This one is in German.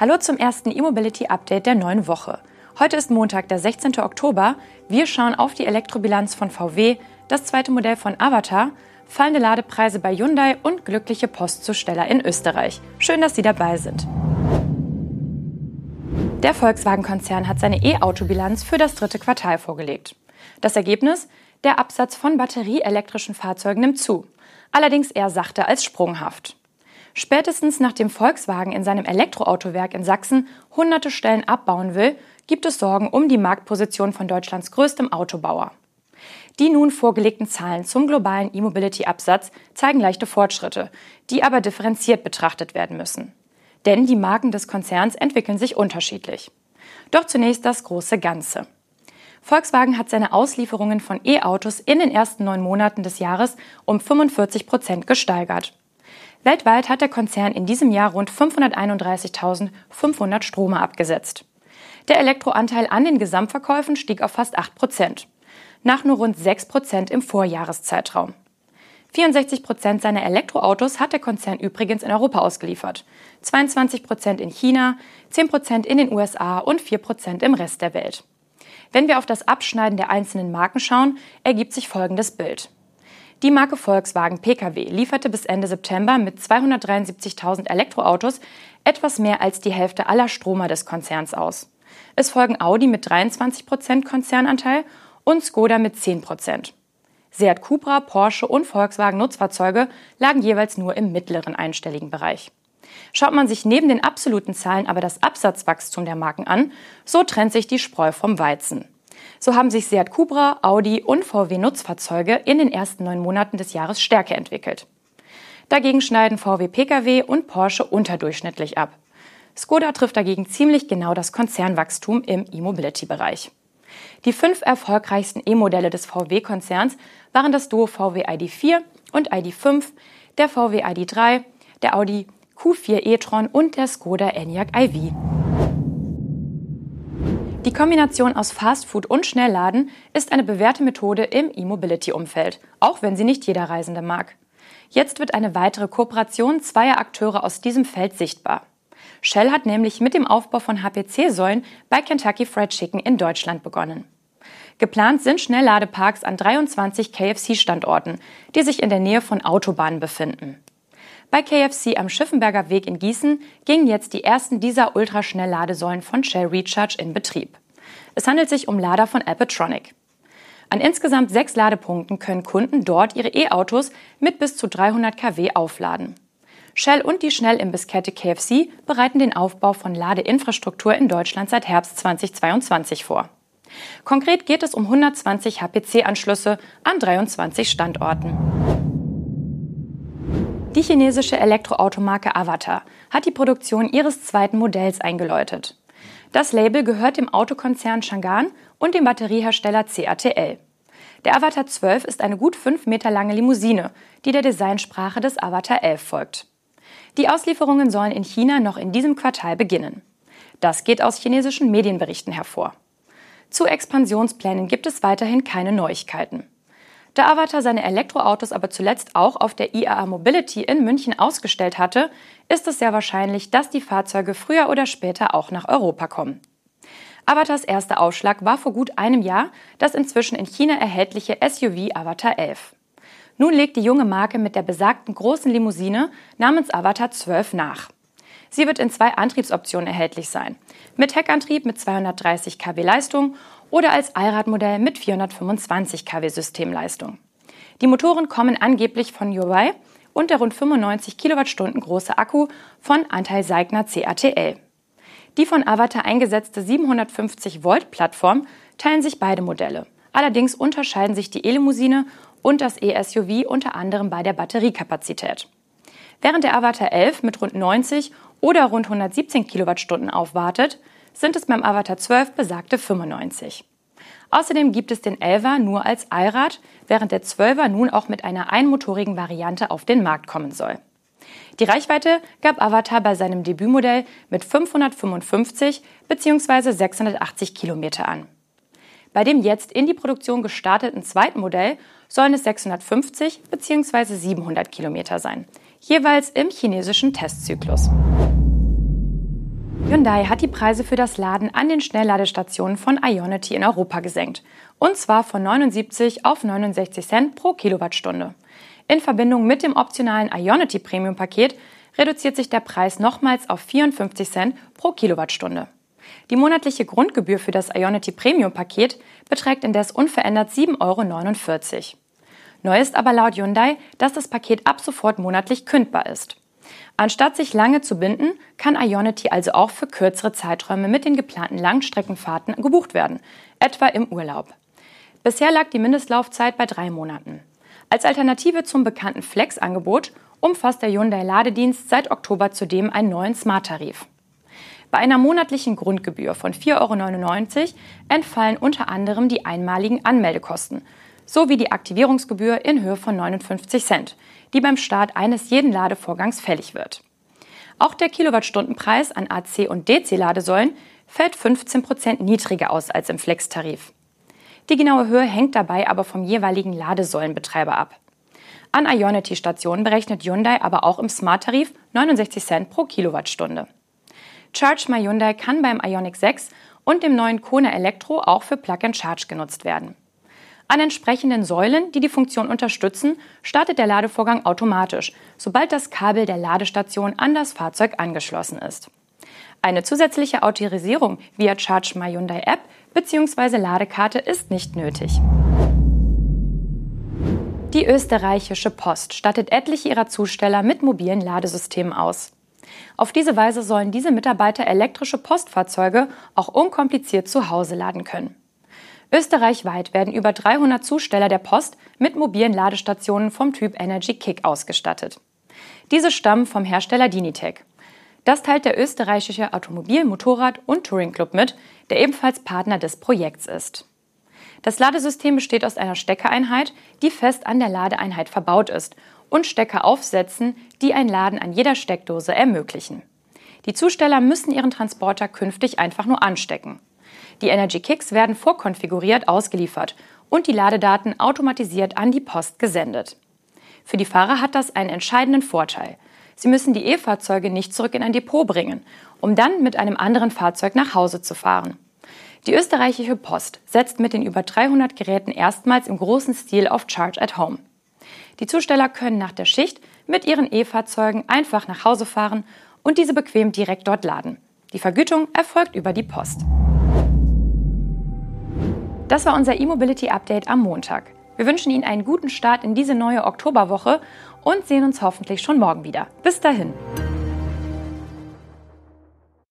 Hallo zum ersten E-Mobility Update der neuen Woche. Heute ist Montag, der 16. Oktober. Wir schauen auf die Elektrobilanz von VW, das zweite Modell von Avatar, fallende Ladepreise bei Hyundai und glückliche Postzusteller in Österreich. Schön, dass Sie dabei sind. Der Volkswagen-Konzern hat seine E-Auto-Bilanz für das dritte Quartal vorgelegt. Das Ergebnis? Der Absatz von batterieelektrischen Fahrzeugen nimmt zu. Allerdings eher sachte als sprunghaft. Spätestens nachdem Volkswagen in seinem Elektroautowerk in Sachsen hunderte Stellen abbauen will, gibt es Sorgen um die Marktposition von Deutschlands größtem Autobauer. Die nun vorgelegten Zahlen zum globalen E-Mobility-Absatz zeigen leichte Fortschritte, die aber differenziert betrachtet werden müssen. Denn die Marken des Konzerns entwickeln sich unterschiedlich. Doch zunächst das große Ganze. Volkswagen hat seine Auslieferungen von E-Autos in den ersten neun Monaten des Jahres um 45 Prozent gesteigert. Weltweit hat der Konzern in diesem Jahr rund 531.500 Strome abgesetzt. Der Elektroanteil an den Gesamtverkäufen stieg auf fast 8 Prozent, nach nur rund 6 Prozent im Vorjahreszeitraum. 64 Prozent seiner Elektroautos hat der Konzern übrigens in Europa ausgeliefert, 22 Prozent in China, 10 Prozent in den USA und 4 Prozent im Rest der Welt. Wenn wir auf das Abschneiden der einzelnen Marken schauen, ergibt sich folgendes Bild. Die Marke Volkswagen Pkw lieferte bis Ende September mit 273.000 Elektroautos etwas mehr als die Hälfte aller Stromer des Konzerns aus. Es folgen Audi mit 23% Konzernanteil und Skoda mit 10% Seat Cupra, Porsche und Volkswagen Nutzfahrzeuge lagen jeweils nur im mittleren einstelligen Bereich. Schaut man sich neben den absoluten Zahlen aber das Absatzwachstum der Marken an, so trennt sich die Spreu vom Weizen. So haben sich Seat Cupra, Audi und VW Nutzfahrzeuge in den ersten neun Monaten des Jahres stärker entwickelt. Dagegen schneiden VW Pkw und Porsche unterdurchschnittlich ab. Skoda trifft dagegen ziemlich genau das Konzernwachstum im E-Mobility-Bereich. Die fünf erfolgreichsten E-Modelle des VW-Konzerns waren das Duo VW ID4 und ID5, der VW ID3, der Audi Q4 e-tron und der Skoda Enyaq iV. Die Kombination aus Fastfood und Schnellladen ist eine bewährte Methode im E-Mobility-Umfeld, auch wenn sie nicht jeder Reisende mag. Jetzt wird eine weitere Kooperation zweier Akteure aus diesem Feld sichtbar. Shell hat nämlich mit dem Aufbau von HPC-Säulen bei Kentucky Fried Chicken in Deutschland begonnen. Geplant sind Schnellladeparks an 23 KFC-Standorten, die sich in der Nähe von Autobahnen befinden. Bei KFC am Schiffenberger Weg in Gießen gingen jetzt die ersten dieser Ultraschnellladesäulen von Shell Recharge in Betrieb. Es handelt sich um Lader von Appetronic. An insgesamt sechs Ladepunkten können Kunden dort ihre E-Autos mit bis zu 300 kW aufladen. Shell und die Schnellimbisskette KFC bereiten den Aufbau von Ladeinfrastruktur in Deutschland seit Herbst 2022 vor. Konkret geht es um 120 HPC-Anschlüsse an 23 Standorten. Die chinesische Elektroautomarke Avatar hat die Produktion ihres zweiten Modells eingeläutet. Das Label gehört dem Autokonzern Chang'an und dem Batteriehersteller CATL. Der Avatar 12 ist eine gut fünf Meter lange Limousine, die der Designsprache des Avatar 11 folgt. Die Auslieferungen sollen in China noch in diesem Quartal beginnen. Das geht aus chinesischen Medienberichten hervor. Zu Expansionsplänen gibt es weiterhin keine Neuigkeiten. Da Avatar seine Elektroautos aber zuletzt auch auf der IAA Mobility in München ausgestellt hatte, ist es sehr wahrscheinlich, dass die Fahrzeuge früher oder später auch nach Europa kommen. Avatars erster Aufschlag war vor gut einem Jahr das inzwischen in China erhältliche SUV Avatar 11. Nun legt die junge Marke mit der besagten großen Limousine namens Avatar 12 nach. Sie wird in zwei Antriebsoptionen erhältlich sein. Mit Heckantrieb mit 230 kW Leistung oder als Allradmodell mit 425 kW Systemleistung. Die Motoren kommen angeblich von Huawei und der rund 95 Kilowattstunden große Akku von Anteil Seigner CATL. Die von Avatar eingesetzte 750 Volt Plattform teilen sich beide Modelle. Allerdings unterscheiden sich die E-Limousine und das E-SUV unter anderem bei der Batteriekapazität. Während der Avatar 11 mit rund 90 oder rund 117 Kilowattstunden aufwartet, sind es beim Avatar 12 besagte 95. Außerdem gibt es den 11er nur als Allrad, während der 12er nun auch mit einer einmotorigen Variante auf den Markt kommen soll. Die Reichweite gab Avatar bei seinem Debütmodell mit 555 bzw. 680 Kilometer an. Bei dem jetzt in die Produktion gestarteten zweiten Modell sollen es 650 bzw. 700 Kilometer sein, jeweils im chinesischen Testzyklus. Hyundai hat die Preise für das Laden an den Schnellladestationen von Ionity in Europa gesenkt. Und zwar von 79 auf 69 Cent pro Kilowattstunde. In Verbindung mit dem optionalen Ionity Premium Paket reduziert sich der Preis nochmals auf 54 Cent pro Kilowattstunde. Die monatliche Grundgebühr für das Ionity Premium Paket beträgt indes unverändert 7,49 Euro. Neu ist aber laut Hyundai, dass das Paket ab sofort monatlich kündbar ist. Anstatt sich lange zu binden, kann Ionity also auch für kürzere Zeiträume mit den geplanten Langstreckenfahrten gebucht werden, etwa im Urlaub. Bisher lag die Mindestlaufzeit bei drei Monaten. Als Alternative zum bekannten Flex-Angebot umfasst der Hyundai Ladedienst seit Oktober zudem einen neuen Smart-Tarif. Bei einer monatlichen Grundgebühr von 4,99 Euro entfallen unter anderem die einmaligen Anmeldekosten sowie die Aktivierungsgebühr in Höhe von 59 Cent, die beim Start eines jeden Ladevorgangs fällig wird. Auch der Kilowattstundenpreis an AC- und DC-Ladesäulen fällt 15 Prozent niedriger aus als im Flex-Tarif. Die genaue Höhe hängt dabei aber vom jeweiligen Ladesäulenbetreiber ab. An Ionity-Stationen berechnet Hyundai aber auch im Smart-Tarif 69 Cent pro Kilowattstunde. Charge My Hyundai kann beim Ioniq 6 und dem neuen Kona Elektro auch für Plug-and-Charge genutzt werden. An entsprechenden Säulen, die die Funktion unterstützen, startet der Ladevorgang automatisch, sobald das Kabel der Ladestation an das Fahrzeug angeschlossen ist. Eine zusätzliche Autorisierung via Charge My Hyundai App bzw. Ladekarte ist nicht nötig. Die österreichische Post stattet etliche ihrer Zusteller mit mobilen Ladesystemen aus. Auf diese Weise sollen diese Mitarbeiter elektrische Postfahrzeuge auch unkompliziert zu Hause laden können. Österreichweit werden über 300 Zusteller der Post mit mobilen Ladestationen vom Typ Energy Kick ausgestattet. Diese stammen vom Hersteller Dinitec. Das teilt der österreichische Automobil-, Motorrad- und Touring Club mit, der ebenfalls Partner des Projekts ist. Das Ladesystem besteht aus einer Steckereinheit, die fest an der Ladeeinheit verbaut ist, und Steckeraufsätzen, die ein Laden an jeder Steckdose ermöglichen. Die Zusteller müssen ihren Transporter künftig einfach nur anstecken. Die Energy Kicks werden vorkonfiguriert ausgeliefert und die Ladedaten automatisiert an die Post gesendet. Für die Fahrer hat das einen entscheidenden Vorteil. Sie müssen die E-Fahrzeuge nicht zurück in ein Depot bringen, um dann mit einem anderen Fahrzeug nach Hause zu fahren. Die österreichische Post setzt mit den über 300 Geräten erstmals im großen Stil auf Charge at Home. Die Zusteller können nach der Schicht mit ihren E-Fahrzeugen einfach nach Hause fahren und diese bequem direkt dort laden. Die Vergütung erfolgt über die Post. Das war unser E-Mobility Update am Montag. Wir wünschen Ihnen einen guten Start in diese neue Oktoberwoche und sehen uns hoffentlich schon morgen wieder. Bis dahin.